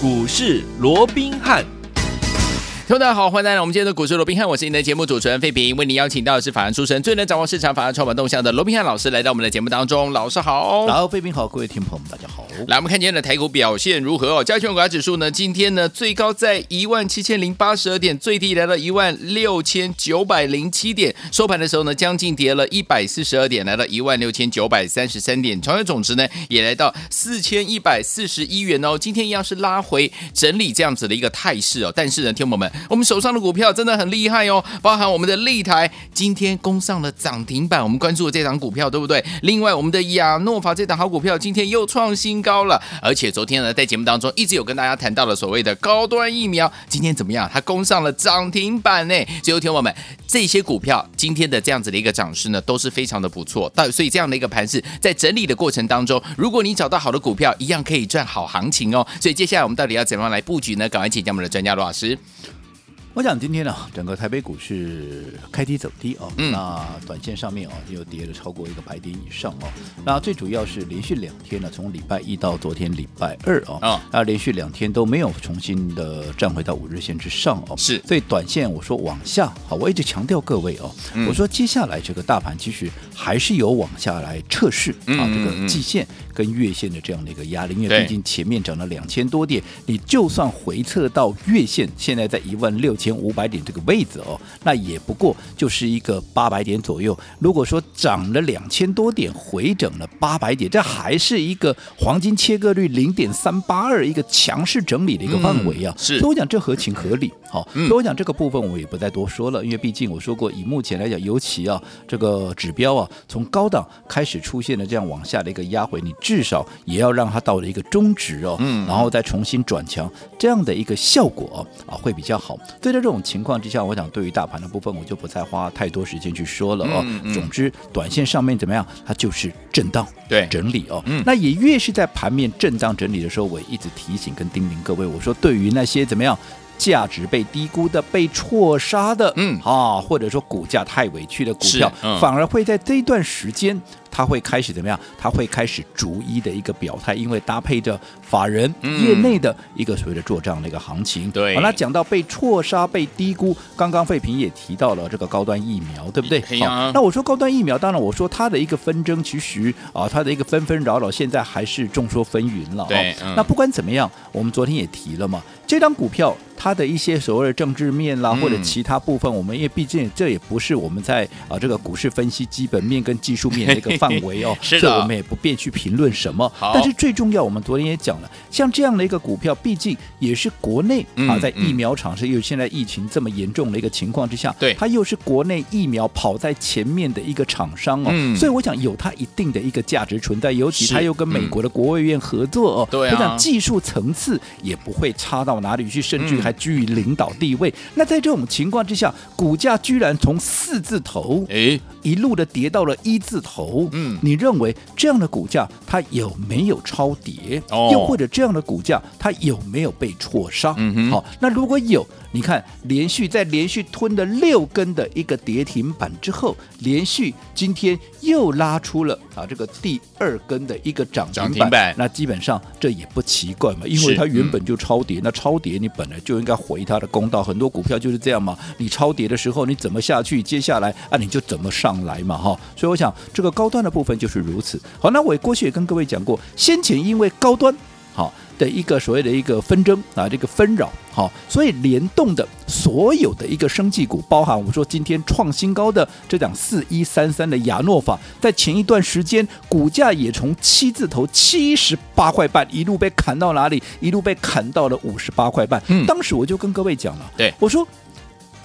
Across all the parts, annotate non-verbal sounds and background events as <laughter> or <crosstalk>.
股市罗宾汉。听众大家好，欢迎来到我们今天的股市罗宾汉，我是您的节目主持人费平，为您邀请到的是法案出身、最能掌握市场法案创办动向的罗宾汉老师，来到我们的节目当中。老师好，然后费平好，各位听众朋友们大家好。来，我们看今天的台股表现如何哦？加权股价指数呢，今天呢最高在一万七千零八十二点，最低来到一万六千九百零七点，收盘的时候呢，将近跌了一百四十二点，来到一万六千九百三十三点，成交总值呢也来到四千一百四十一元哦。今天一样是拉回整理这样子的一个态势哦，但是呢，听众朋友们，我们手上的股票。真的很厉害哦，包含我们的立台今天攻上了涨停板，我们关注的这档股票对不对？另外，我们的亚诺法这档好股票今天又创新高了，而且昨天呢，在节目当中一直有跟大家谈到了所谓的高端疫苗，今天怎么样？它攻上了涨停板呢？最后听我们这些股票今天的这样子的一个涨势呢，都是非常的不错。但所以这样的一个盘势在整理的过程当中，如果你找到好的股票，一样可以赚好行情哦。所以接下来我们到底要怎么样来布局呢？赶快请教我们的专家罗老师。我想今天呢，整个台北股市开低走低哦，嗯、那短线上面哦，又跌了超过一个百点以上哦。那最主要是连续两天呢，从礼拜一到昨天礼拜二哦，哦那连续两天都没有重新的站回到五日线之上哦。是，所以短线我说往下，好，我一直强调各位哦，嗯、我说接下来这个大盘其实还是有往下来测试啊，这个季线跟月线的这样的一个压力，因为毕竟前面涨了两千多点，你就算回测到月线，现在在一万六千。千五百点这个位置哦，那也不过就是一个八百点左右。如果说涨了两千多点，回整了八百点，这还是一个黄金切割率零点三八二，一个强势整理的一个范围啊。嗯、是，所以我讲这合情合理。好，所以我讲这个部分我也不再多说了，因为毕竟我说过，以目前来讲，尤其啊这个指标啊从高档开始出现了这样往下的一个压回，你至少也要让它到了一个中值哦，嗯，然后再重新转强，这样的一个效果啊会比较好。所以在这种情况之下，我想对于大盘的部分，我就不再花太多时间去说了哦。嗯嗯、总之，短线上面怎么样，它就是震荡对整理哦。嗯、那也越是在盘面震荡整理的时候，我一直提醒跟叮咛各位，我说对于那些怎么样。价值被低估的、被错杀的，嗯啊，或者说股价太委屈的股票，嗯、反而会在这一段时间，它会开始怎么样？它会开始逐一的一个表态，因为搭配着法人业内的一个所谓的做账的一个行情。对、那讲到被错杀、被低估，刚刚费平也提到了这个高端疫苗，对不对？好，那我说高端疫苗，当然我说它的一个纷争，其实啊，它的一个纷纷扰扰，现在还是众说纷纭了。对，嗯、那不管怎么样，我们昨天也提了嘛。这张股票它的一些所谓的政治面啦，或者其他部分，我们因为毕竟这也不是我们在啊这个股市分析基本面跟技术面的一个范围哦，<laughs> 是的。我们也不便去评论什么。但是最重要，我们昨天也讲了，像这样的一个股票，毕竟也是国内啊在疫苗厂是又现在疫情这么严重的一个情况之下，对，它又是国内疫苗跑在前面的一个厂商哦，所以我想有它一定的一个价值存在，尤其它又跟美国的国卫院合作哦，对，我想技术层次也不会差到。哪里去，甚至还居于领导地位。嗯、那在这种情况之下，股价居然从四字头，哎，一路的跌到了一字头。嗯，你认为这样的股价它有没有超跌？哦，又或者这样的股价它有没有被错杀？嗯哼，好，那如果有。你看，连续在连续吞了六根的一个跌停板之后，连续今天又拉出了啊这个第二根的一个涨停板，那基本上这也不奇怪嘛，因为它原本就超跌，嗯、那超跌你本来就应该回它的公道，很多股票就是这样嘛，你超跌的时候你怎么下去，接下来啊你就怎么上来嘛哈，所以我想这个高端的部分就是如此。好，那我过去也跟各位讲过，先前因为高端好。的一个所谓的一个纷争啊，这个纷扰，好，所以联动的所有的一个生技股，包含我们说今天创新高的这档四一三三的亚诺法，在前一段时间股价也从七字头七十八块半一路被砍到哪里？一路被砍到了五十八块半。嗯，当时我就跟各位讲了，对，我说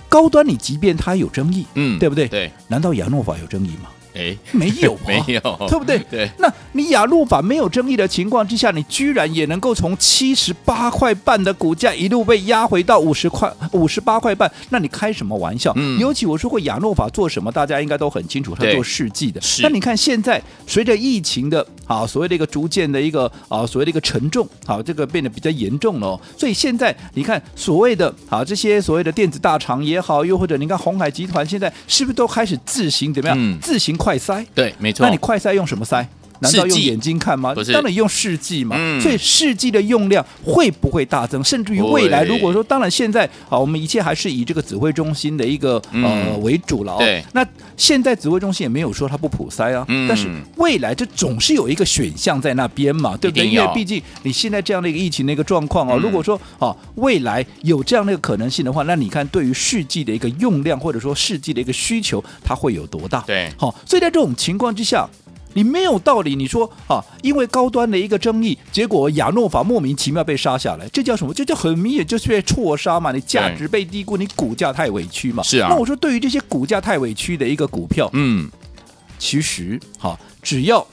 高端你即便它有争议，嗯，对不对？对，难道亚诺法有争议吗？哎，没有，<laughs> 没有，对不对？<laughs> 对，那你雅诺法没有争议的情况之下，你居然也能够从七十八块半的股价一路被压回到五十块、五十八块半，那你开什么玩笑？嗯，尤其我说过雅诺法做什么，大家应该都很清楚，他做试剂的。是，那你看现在随着疫情的啊，所谓的一个逐渐的一个啊，所谓的一个沉重，好，这个变得比较严重了。所以现在你看所谓的啊，这些所谓的电子大厂也好，又或者你看红海集团现在是不是都开始自行怎么样？嗯，自行。快塞对，没错。那你快塞用什么筛？难道用眼睛看吗？当然用试剂嘛。嗯所以试剂的用量会不会大增？甚至于未来，如果说当然现在啊，我们一切还是以这个指挥中心的一个呃嗯为主了、哦。对那现在指挥中心也没有说它不普筛啊，嗯但是未来这总是有一个选项在那边嘛，对不对？因为毕竟你现在这样的一个疫情的一个状况哦，嗯如果说啊未来有这样的一个可能性的话，那你看对于试剂的一个用量或者说试剂的一个需求，它会有多大？对好、所以在这种情况之下。你没有道理，你说啊，因为高端的一个争议，结果亚诺法莫名其妙被杀下来，这叫什么？这叫很明显就是被错杀嘛！你价值被低估，你股价太委屈嘛。是啊那我说，对于这些股价太委屈的一个股票，嗯，其实哈、只要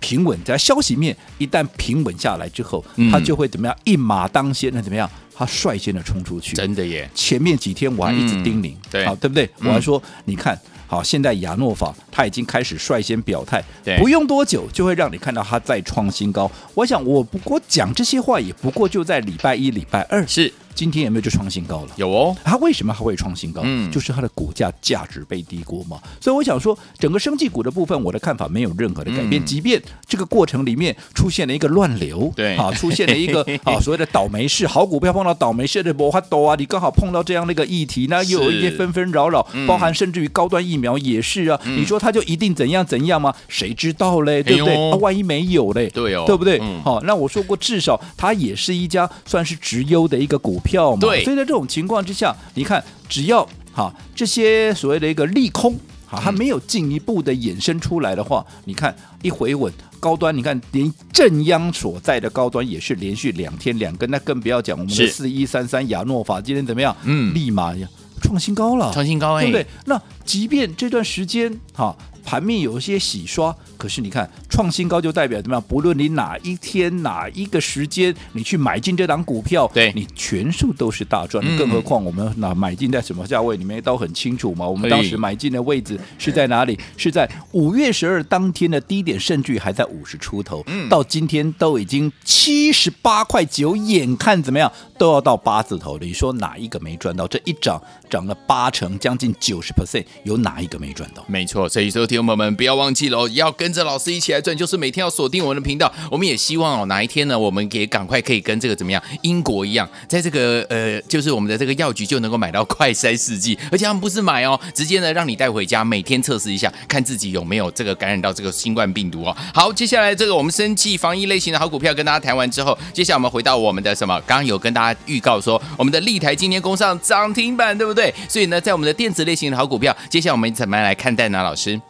平稳，在消息面一旦平稳下来之后，嗯它就会怎么样？一马当先，那怎么样？它率先的冲出去。真的耶，前面几天我还一直叮咛，嗯对好，对不对？嗯我还说，你看好，现在亚诺法它已经开始率先表态，不用多久就会让你看到它再创新高。我想，我不过讲这些话，也不过就在礼拜一、礼拜二，是今天有没有就创新高了？有哦，它为什么还会创新高？嗯就是它的股价价值被低估嘛。所以我想说，整个生技股的部分，我的看法没有任何的改变。嗯即便这个过程里面出现了一个乱流，对啊，出现了一个 <laughs> 啊所谓的倒霉事，好股票碰到倒霉事的魔法多啊，你刚好碰到这样的一个议题，那又有一些纷纷扰扰，嗯包含甚至于高端疫苗也是啊。你说它就一定怎样怎样吗？谁知道嘞？对不对？哎啊，万一没有嘞？对哦对不对？嗯好、那我说过，至少它也是一家算是直优的一个股票嘛。对所以在这种情况之下，你看，只要哈这些所谓的一个利空。哈，它没有进一步的衍生出来的话，你看一回稳高端，你看连正央所在的高端也是连续两天两根，那更不要讲我们的四一三三亚诺法今天怎么样？嗯立马创新高了，创新高哎，对不对？那即便这段时间哈盘面有一些洗刷，可是你看创新高就代表怎么样？不论你哪一天哪一个时间你去买进这档股票，对你全数都是大赚。嗯更何况我们那买进在什么价位，你们都很清楚嘛。我们当时买进的位置是在哪里？是在五月十二当天的低点，甚至于还在五十出头，嗯到今天都已经七十八块九，眼看怎么样都要到八字头了。你说哪一个没赚到？这一涨涨了八成，将近九十 percent，有哪一个没赚到？没错，所以说，听众朋友们不要忘记了哦，要跟跟着老师一起来赚，就是每天要锁定我们的频道。我们也希望哦，哪一天呢，我们也赶快可以跟这个怎么样，英国一样，在这个呃，就是我们的这个药局就能够买到快筛试剂，而且他们不是买哦，直接呢让你带回家，每天测试一下，看自己有没有这个感染到这个新冠病毒哦。好，接下来这个我们生技防疫类型的好股票跟大家谈完之后，接下来我们回到我们的什么？刚刚有跟大家预告说，我们的立台今天攻上涨停板，对不对？所以呢，在我们的电子类型的好股票，接下来我们怎么来看待呢？老师？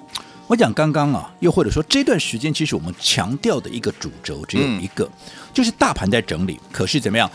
我讲刚刚啊，又或者说这段时间，其实我们强调的一个主轴只有一个，就是大盘在整理，可是怎么样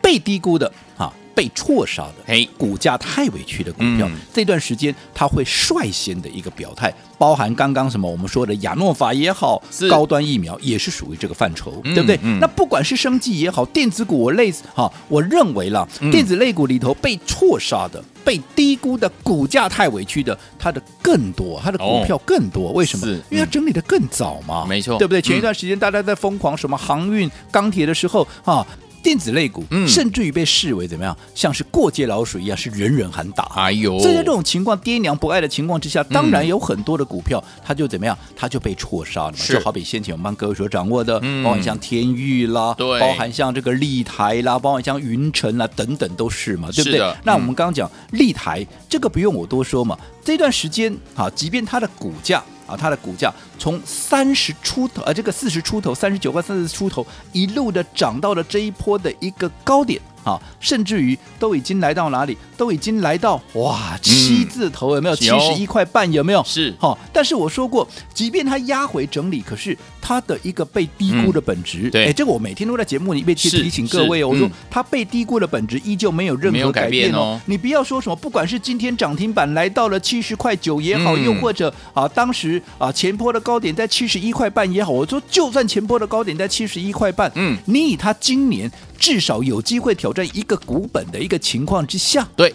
被低估的啊，被错杀的，哎股价太委屈的股票，嗯这段时间它会率先的一个表态，包含刚刚什么我们说的亚诺法也好，高端疫苗也是属于这个范畴，嗯对不对？嗯那不管是生技也好，电子股我类似哈，我认为啦，嗯电子类股里头被错杀的、被低估的、股价太委屈的，它的更多，它的股票更多。为什么是？因为它整理的更早嘛，没错对不对？嗯前一段时间大家在疯狂什么航运、钢铁的时候啊。电子类股，嗯甚至于被视为怎么样，像是过街老鼠一样，是人人喊打。哎呦，所以在这种情况，爹娘不爱的情况之下，当然有很多的股票，它就怎么样，它就被错杀了嘛。就好比先前我们帮各位所掌握的，嗯包含像天域啦，对包含像这个立台啦，包含像云城啦等等都是嘛，对不对？那我们刚刚讲立台，这个不用我多说嘛。这段时间啊，即便它的股价啊，它的股价从三十出头，呃，这个四十出头，三十九块三十出头，一路的涨到了这一波的一个高点啊，甚至于都已经来到哪里？都已经来到哇七字头，有没有？七十一块半，有没有？是好、但是我说过，即便它压回整理，可是它的一个被低估的本质，嗯对。哎，这个我每天都在节目里面去提醒各位哦，我说嗯它被低估的本质依旧没有任何改变哦。变哦。你不要说什么，不管是今天涨停板来到了七十块九也好，嗯。又或者啊当时啊前波的高点在七十一块半也好，我说就算前波的高点在七十一块半，嗯，你以它今年至少有机会挑战一个股本的一个情况之下，对，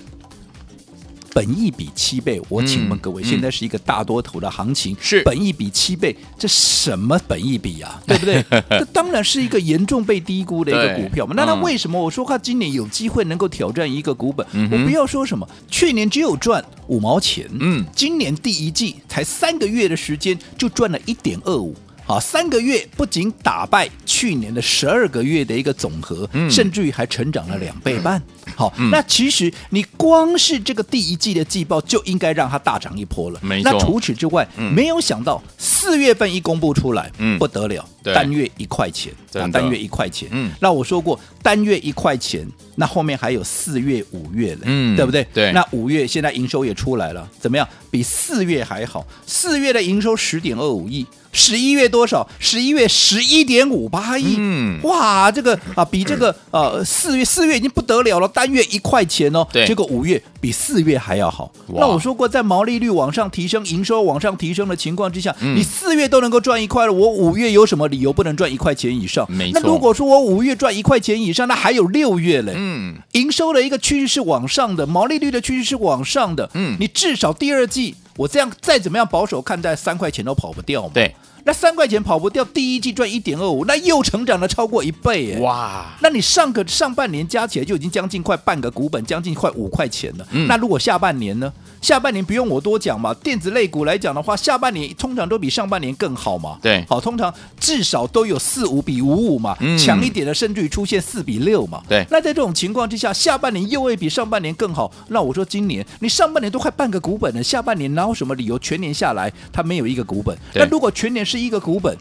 本一比七倍，我请问各位，嗯现在是一个大多头的行情，是本一比七倍，这什么本一比啊？<laughs> 对不对？这当然是一个严重被低估的一个股票嘛。那它嗯为什么我说它今年有机会能够挑战一个股本？嗯我不要说什么，去年只有赚五毛钱，嗯今年第一季才三个月的时间就赚了一点二五。啊，三个月不仅打败去年的十二个月的一个总和，嗯、甚至于还成长了两倍半。好，嗯、那其实你光是这个第一季的季报就应该让它大涨一波了。没错。那除此之外，嗯、没有想到四月份一公布出来，嗯，不得了，单月一块钱，啊，单月一块钱。嗯，那我说过，单月一块钱，那后面还有四月、五月了，嗯，对不对？对。那五月现在营收也出来了，怎么样？比四月还好。四月的营收十点二五亿。十一月多少？十一月十一点五八亿。嗯，哇，这个啊，比这个呃四月四月已经不得了了，单月一块钱哦。对，结果五月比四月还要好。那我说过，在毛利率往上提升、营收往上提升的情况之下，嗯、你四月都能够赚一块了，我五月有什么理由不能赚一块钱以上？没错。那如果说我五月赚一块钱以上，那还有六月嘞。嗯，营收的一个趋势是往上的，毛利率的趋势是往上的。嗯，你至少第二季，我这样再怎么样保守看待，三块钱都跑不掉嘛。对。那三块钱跑不掉，第一季赚一点二五，那又成长了超过一倍耶！哇，那你上个上半年加起来就已经将近快半个股本，将近快五块钱了。嗯、那如果下半年呢？下半年不用我多讲嘛，电子类股来讲的话，下半年通常都比上半年更好嘛。对，好，通常至少都有四五比五五嘛，嗯、强一点的甚至于出现四比六嘛。对，那在这种情况之下，下半年又会比上半年更好。那我说今年你上半年都快半个股本了，下半年哪有什么理由全年下来它没有一个股本？对那如果全年是一个股本？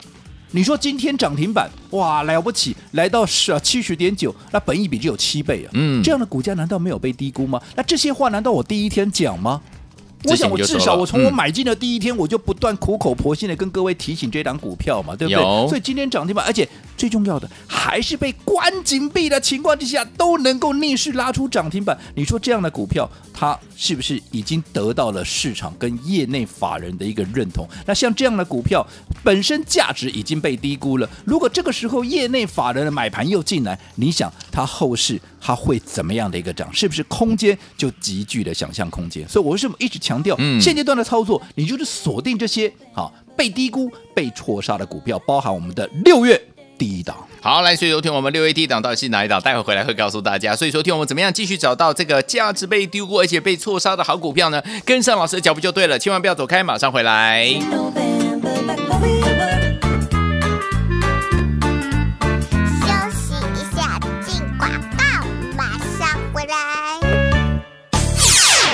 你说今天涨停板哇，了不起，来到是七十点九，那本益比就有七倍啊，嗯，这样的股价难道没有被低估吗？那这些话难道我第一天讲吗？我想，我至少我从我买进的第一天，我就不断苦口婆心的跟各位提醒这档股票嘛，对不对？所以今天涨停板，而且最重要的还是被关紧闭的情况之下都能够逆势拉出涨停板。你说这样的股票，它是不是已经得到了市场跟业内法人的一个认同？那像这样的股票本身价值已经被低估了，如果这个时候业内法人的买盘又进来，你想它后市它会怎么样的一个涨？是不是空间就极具的想象空间？所以我为什么一直强调，现阶段的操作，你就是锁定这些好被低估、被错杀的股票，包含我们的六月第一档。好，来，所以昨天我们六月第一档到底是哪一档？待会回来会告诉大家。所以昨天我们怎么样继续找到这个价值被丢过而且被错杀的好股票呢？跟上老师的脚步就对了，千万不要走开，马上回来。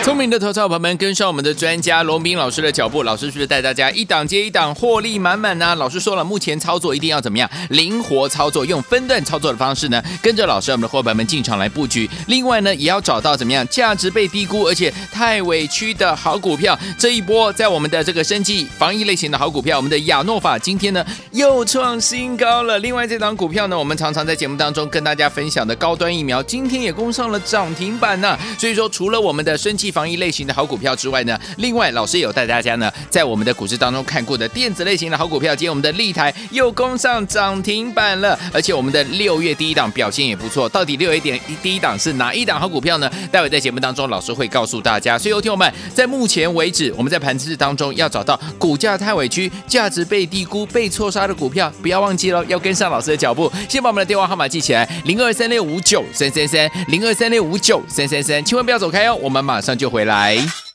聪明的投资者朋友们，跟上我们的专家龙斌老师的脚步，老师是不是带大家一档接一档获利满满呢？老师说了，目前操作一定要怎么样？灵活操作，用分段操作的方式呢，跟着老师我们的伙伴们进场来布局。另外呢，也要找到怎么样价值被低估而且太委屈的好股票。这一波在我们的这个生技防疫类型的好股票，我们的亚诺法今天呢又创新高了。另外这档股票呢，我们常常在节目当中跟大家分享的高端疫苗，今天也攻上了涨停板呢。所以说，除了我们的生技防疫类型的好股票之外呢，另外老师有带大家呢，在我们的股市当中看过的电子类型的好股票，今天我们的立台又攻上涨停板了，而且我们的六月第一档表现也不错。到底六月点第一档是哪一档好股票呢？待会在节目当中老师会告诉大家。所以，有听友们，在目前为止，我们在盘子当中要找到股价太委屈、价值被低估、被错杀的股票，不要忘记了，要跟上老师的脚步。先把我们的电话号码记起来：零二三六五九三三三，零二三六五九三三三，千万不要走开哦，我们马上就就回来。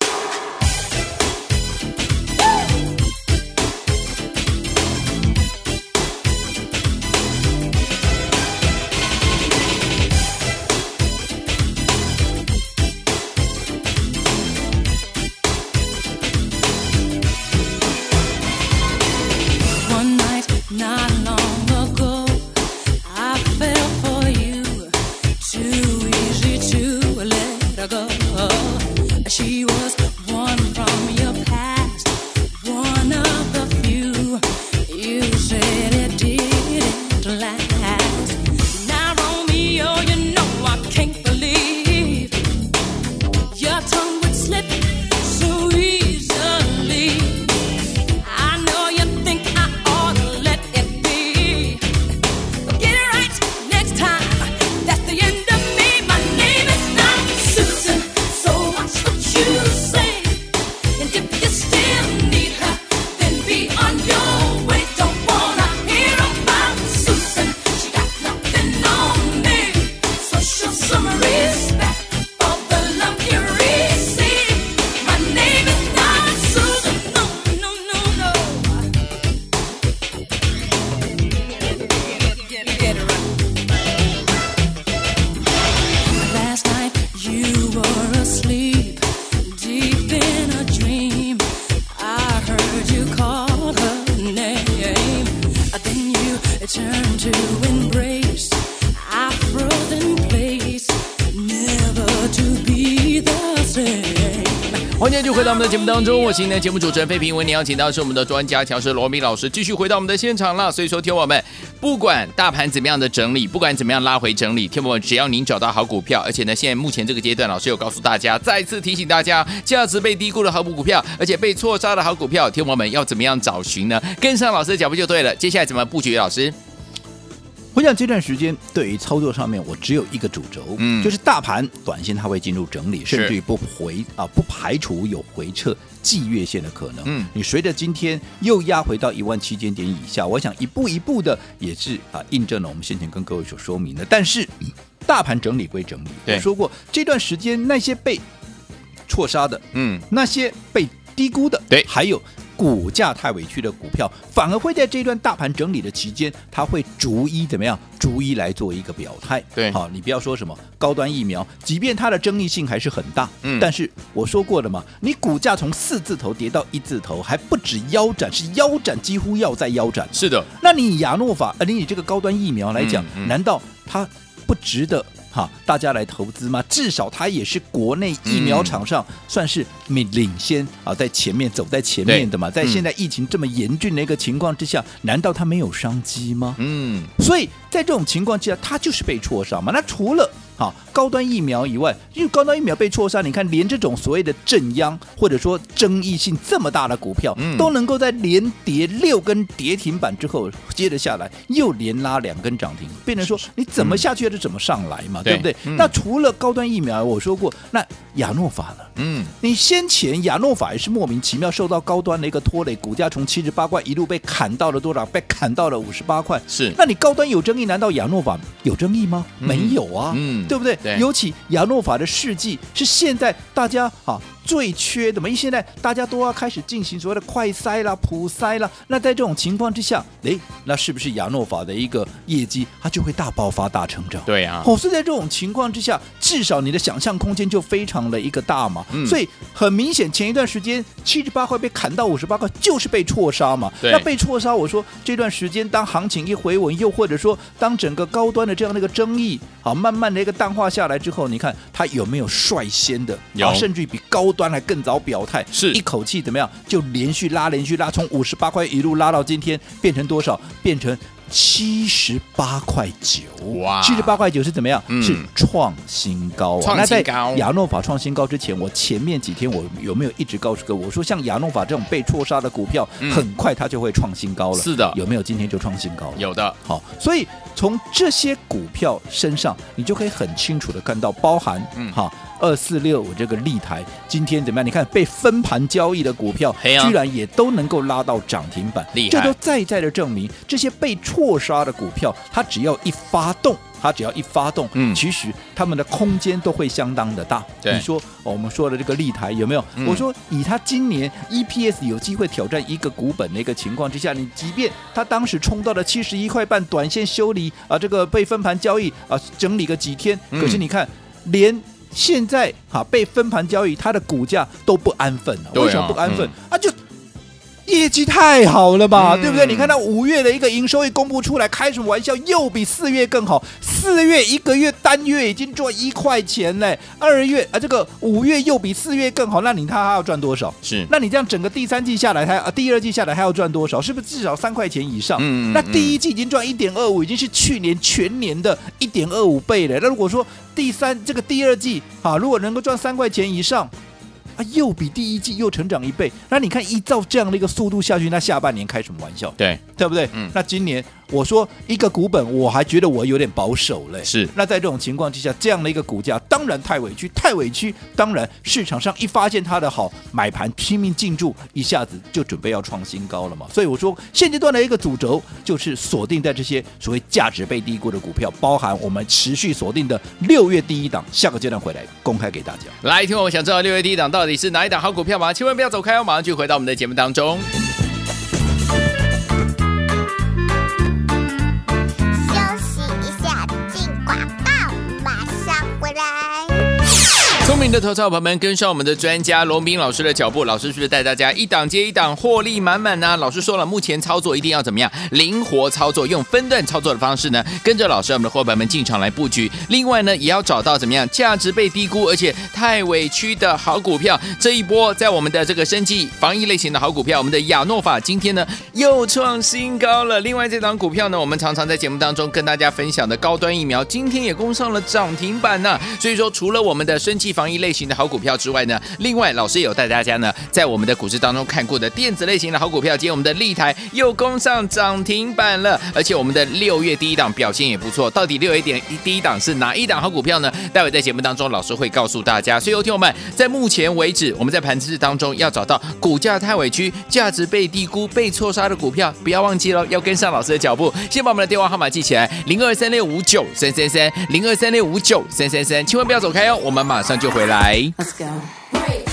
欢迎继续回到我们的节目当中，我是今天的节目主持人费平，为您邀请到是我们的专家强势罗密老师，继续回到我们的现场了。所以说，听我们不管大盘怎么样的整理，不管怎么样拉回整理，听我们只要您找到好股票，而且呢，现在目前这个阶段，老师有告诉大家，再次提醒大家，价值被低估的好股票，而且被错杀的好股票，听我们要怎么样找寻呢？跟上老师的脚步就对了。接下来怎么布局？老师？我想这段时间对于操作上面，我只有一个主轴，嗯，就是大盘短线它会进入整理，甚至于不回啊，不排除有回撤季月线的可能。嗯，你随着今天又压回到一万七千点以下，我想一步一步的也是啊，印证了我们先前跟各位所说明的。但是，大盘整理归整理，我说过这段时间那些被错杀的，嗯，那些被低估的，对，还有。股价太委屈的股票，反而会在这段大盘整理的期间，它会逐一怎么样？逐一来做一个表态。对，好，你不要说什么高端疫苗，即便它的争议性还是很大，嗯，但是我说过了嘛，你股价从四字头跌到一字头，还不止腰斩，是腰斩几乎要在腰斩。是的，那你以亚诺法，呃，你以这个高端疫苗来讲，嗯嗯、难道它不值得？哈，大家来投资吗？至少它也是国内疫苗厂商算是领领先啊，在前面走在前面的嘛。在现在疫情这么严峻的一个情况之下，难道它没有商机吗？嗯，所以在这种情况之下，它就是被戳伤嘛。那除了好，高端疫苗以外，因为高端疫苗被错杀，你看连这种所谓的正央或者说争议性这么大的股票，嗯、都能够在连跌六根跌停板之后，接着下来又连拉两根涨停，变成说你怎么下去就怎么上来嘛，嗯、对不对？嗯、那除了高端疫苗，我说过，那亚诺法呢？嗯，你先前亚诺法也是莫名其妙受到高端的一个拖累，股价从七十八块一路被砍到了多少？被砍到了五十八块。是，那你高端有争议，难道亚诺法有争议吗？嗯、没有啊。嗯。对不对？对，尤其亚诺法的事迹是现在大家啊最缺的嘛，因为现在大家都要开始进行所谓的快筛啦、普筛啦。那在这种情况之下，诶，那是不是亚诺法的一个业绩它就会大爆发、大成长？对啊。哦，所以在这种情况之下，至少你的想象空间就非常的一个大嘛。嗯。所以很明显，前一段时间七十八块被砍到五十八块，就是被错杀嘛。对。那被错杀，我说这段时间当行情一回稳，又或者说当整个高端的这样的一个争议，好，慢慢的一个淡化下来之后，你看它有没有率先的，有，甚至于比高端还更早表态，是一口气怎么样，就连续拉，连续拉，从五十八块一路拉到今天，变成多少？变成七十八块九。哇，七十八块九是怎么样？嗯、是创新高啊！创新高。那在亚诺法创新高之前，我前面几天我有没有一直告诉各位，我说像亚诺法这种被错杀的股票，嗯、很快它就会创新高了。是的，有没有今天就创新高了？有的。好，所以从这些股票身上，你就可以很清楚的看到，包含嗯，好。二四六五这个立台今天怎么样？你看被分盘交易的股票，居然也都能够拉到涨停板，这都再再的证明，这些被错杀的股票，它只要一发动，它只要一发动，嗯，其实他们的空间都会相当的大。你说我们说的这个立台有没有？我说以它今年 EPS 有机会挑战一个股本的一个情况之下，你即便它当时冲到了七十一块半，短线修理啊，这个被分盘交易啊，整理个几天，可是你看连。现在哈被分盘交易，它的股价都不安分了。为什么不安分？啊，就业绩太好了吧，对不对？你看到五月的一个营收一公布出来，开什么玩笑？又比四月更好。四月一个月单月已经赚一块钱嘞，二月啊这个五月又比四月更好，那你他还要赚多少？是，那你这样整个第三季下来，他啊第二季下来还要赚多少？是不是至少三块钱以上？嗯，那第一季已经赚一点二五，已经是去年全年的一点二五倍了。那如果说第三这个第二季啊，如果能够赚三块钱以上，啊，又比第一季又成长一倍。那你看依照这样的一个速度下去，那下半年开什么玩笑？对，对不对？嗯，那今年。我说一个股本，我还觉得我有点保守嘞。是，那在这种情况之下，这样的一个股价当然太委屈，太委屈。当然市场上一发现它的好，买盘拼命进驻，一下子就准备要创新高了嘛。所以我说现阶段的一个主轴就是锁定在这些所谓价值被低估的股票，包含我们持续锁定的六月第一档，下个阶段回来公开给大家。来，听我们想知道六月第一档到底是哪一档好股票吗？千万不要走开哦，马上就回到我们的节目当中。聪明迎的投资朋友们跟上我们的专家罗斌老师的脚步，老师是不是带大家一档接一档获利满满呢？老师说了，目前操作一定要怎么样？灵活操作，用分段操作的方式呢，跟着老师我们的伙伴们进场来布局。另外呢，也要找到怎么样价值被低估而且太委屈的好股票。这一波在我们的这个生技防疫类型的好股票，我们的亚诺法今天呢又创新高了。另外这档股票呢，我们常常在节目当中跟大家分享的高端疫苗，今天也攻上了涨停板呢。所以说，除了我们的生技防疫类型的好股票之外呢，另外老师有带大家呢，在我们的股市当中看过的电子类型的好股票，今天我们的立台又攻上涨停板了，而且我们的六月第一档表现也不错。到底六月点第一档是哪一档好股票呢？待会在节目当中，老师会告诉大家。所以，有听友们，在目前为止，我们在盘子当中要找到股价太委屈、价值被低估、被错杀的股票，不要忘记了，要跟上老师的脚步。先把我们的电话号码记起来：零二三六五九三三三，零二三六五九三三三，千万不要走开哦，我们马上就回。Let's go.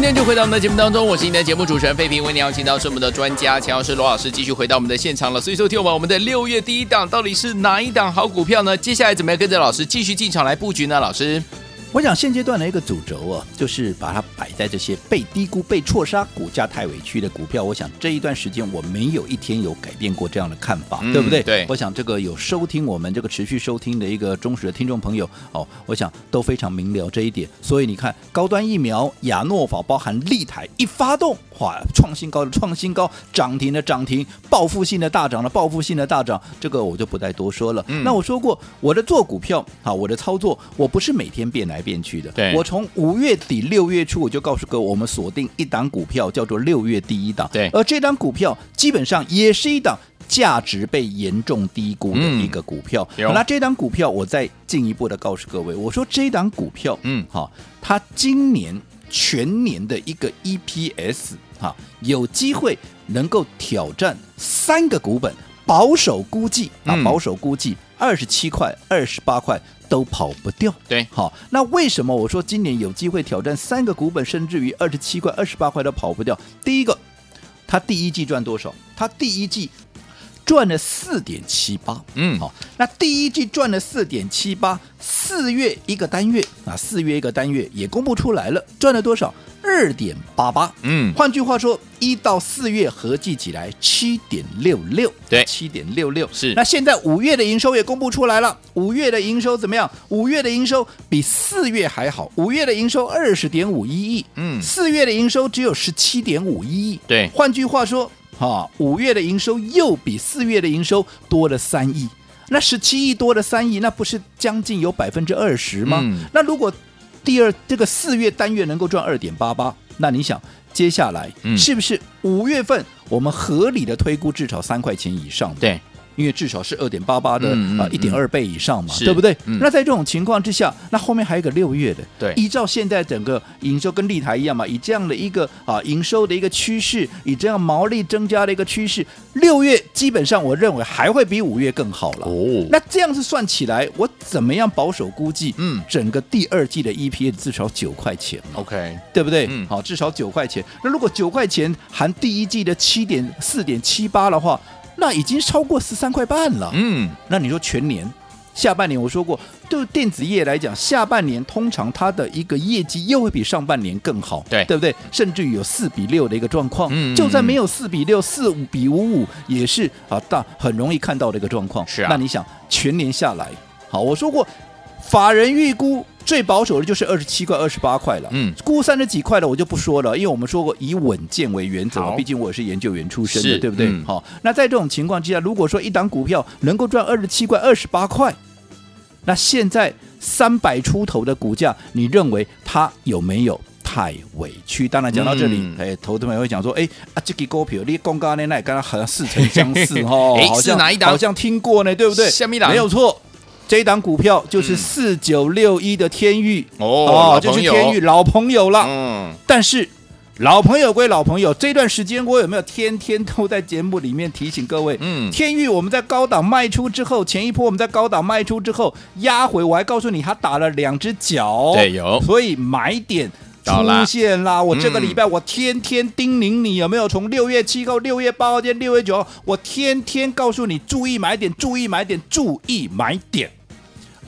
今天就回到我们的节目当中，我是你的节目主持人费平，为你邀请到是我们的专家钱老师罗老师，继续回到我们的现场了。所以说，听我们我们的六月第一档到底是哪一档好股票呢？接下来怎么样跟着老师继续进场来布局呢？老师？我想现阶段的一个主轴啊，就是把它摆在这些被低估、被错杀、股价太委屈的股票。我想这一段时间我没有一天有改变过这样的看法，嗯、对不对？对。我想这个有收听我们这个持续收听的一个忠实的听众朋友哦，我想都非常明了这一点。所以你看，高端疫苗、亚诺法，包含立台一发动，哇，创新高的创新高，涨停的涨停，报复性的大涨的报复性的大涨，这个我就不再多说了。嗯、那我说过，我的做股票啊，我的操作，我不是每天变来变去的。对。我从五月底六月初，我就告诉各位，我们锁定一档股票，叫做六月第一档。对，而这档股票基本上也是一档价值被严重低估的一个股票。嗯、那这档股票，我再进一步的告诉各位，我说这档股票，嗯，好，它今年全年的一个 EPS，哈，有机会能够挑战三个股本，保守估计啊，保守估计二十七块、二十八块。都跑不掉，对，好，那为什么我说今年有机会挑战三个股本，甚至于二十七块、二十八块都跑不掉？第一个，它第一季赚多少？它第一季赚了四点七八，嗯，好，那第一季赚了四点七八，四月一个单月啊，四月一个单月也公布出来了，赚了多少？二点八八，嗯，换句话说，一到四月合计起来七点六六，对，七点六六。是。那现在五月的营收也公布出来了，五月的营收怎么样？五月的营收比四月还好，五月的营收二十点五一亿，嗯，四月的营收只有十七点五一亿，对。换句话说，哈，五月的营收又比四月的营收多了三亿，那十七亿多了三亿，那不是将近有百分之二十吗？嗯，那如果第二，这个四月单月能够赚二点八八，那你想接下来是不是五月份我们合理的推估至少三块钱以上？对，因为至少是二点八八的啊一点二倍以上嘛，对不对？嗯那在这种情况之下，那后面还有个六月的，对依照现在整个营收跟立台一样嘛，以这样的一个啊营收的一个趋势，以这样毛利增加的一个趋势，六月基本上我认为还会比五月更好了。哦那这样子算起来，我怎么样保守估计？嗯整个第二季的 EPS 至少九块钱嘛。OK，对不对？嗯好，至少九块钱。那如果九块钱含第一季的七点四点七八的话，那已经超过十三块半了。嗯，那你说全年下半年，我说过，对电子业来讲，下半年通常它的一个业绩又会比上半年更好，对对不对？甚至于有四比六的一个状况。嗯就算没有四比六，四五比五五也是啊，大很容易看到的一个状况。是啊那你想全年下来，好，我说过，法人预估最保守的就是二十七块、二十八块了。嗯，估三十几块的我就不说了，因为我们说过以稳健为原则嘛，毕竟我也是研究员出身的，对不对？嗯好，那在这种情况之下，如果说一档股票能够赚二十七块、二十八块，那现在三百出头的股价，你认为它有没有？太委屈，当然讲到这里，嗯哎、投资朋友会讲说，哎啊，这个股票你公告呢，那跟它好像似曾相识哦，哎好像是哪一档好像听过呢，对不对？下面一档没有错，这一档股票就是嗯四九六一的天域哦就是天域老朋友了。嗯，但是老朋友归老朋友，这段时间我有没有天天都在节目里面提醒各位？嗯天域我们在高档卖出之后，前一波我们在高档卖出之后压回，我还告诉你，他打了两只脚，对有所以买点。出现啦！我这个嗯礼拜我天天叮咛你有没有？从六月七号、六月八号、六月九号，我天天告诉你注意买点，注意买点，注意买点。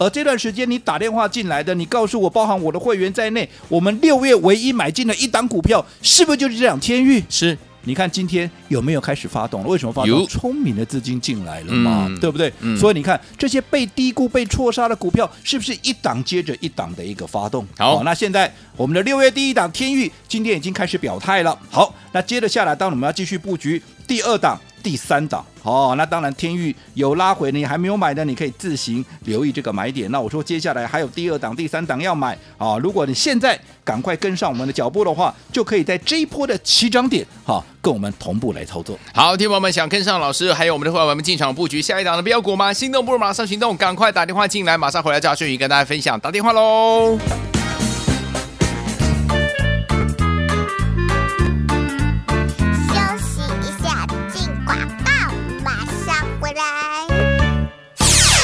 而这段时间你打电话进来的，你告诉我，包含我的会员在内，我们六月唯一买进的一档股票，是不是就是这两天域？是你看今天有没有开始发动了？为什么发动有？聪明的资金进来了嘛，嗯对不对？嗯所以你看这些被低估、被错杀的股票，是不是一档接着一档的一个发动？好那现在我们的六月第一档天域今天已经开始表态了。好，那接着下来，当我们要继续布局第二档、第三档。哦，那当然天域有拉回，你还没有买的，你可以自行留意这个买点。那我说接下来还有第二档、第三档要买啊！如果你现在赶快跟上我们的脚步的话，就可以在这一波的起涨点，哈、跟我们同步来操作。好，听众朋友们想跟上老师，还有我们的伙伴们进场布局下一档的标股吗？心动不如马上行动，赶快打电话进来，马上回来找顺宇跟大家分享。打电话喽！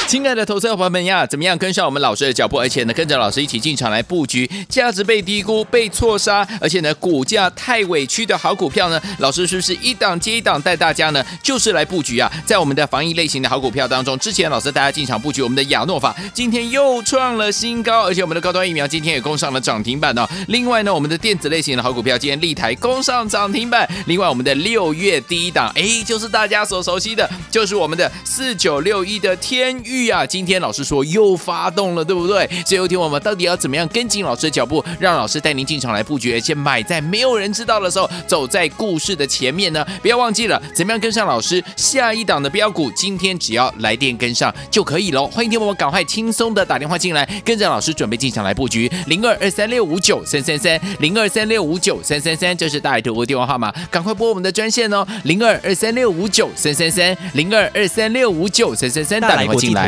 亲爱的投资者朋友们呀，怎么样跟上我们老师的脚步，而且呢，跟着老师一起进场来布局价值被低估、被错杀，而且呢，股价太委屈的好股票呢？老师是不是一档接一档带大家呢？就是来布局啊，在我们的防疫类型的好股票当中，之前老师带大家进场布局我们的亚诺法，今天又创了新高，而且我们的高端疫苗今天也攻上了涨停板哦。另外呢，我们的电子类型的好股票今天立台攻上涨停板。另外，我们的六月第一档，哎，就是大家所熟悉的，就是我们的四九六一的天域。啊，今天老师说又发动了，对不对？最后一天我们到底要怎么样跟紧老师的脚步，让老师带您进场来布局，而且买在没有人知道的时候，走在故事的前面呢？不要忘记了，怎么样跟上老师下一档的标股？今天只要来电跟上就可以喽。欢迎听我们赶快轻松的打电话进来，跟着老师准备进场来布局零二二三六五九三三三零二三六五九三三三，这是大爱投顾电话号码，赶快拨我们的专线哦，零二二三六五九三三三零二二三六五九三三三，打电话进来。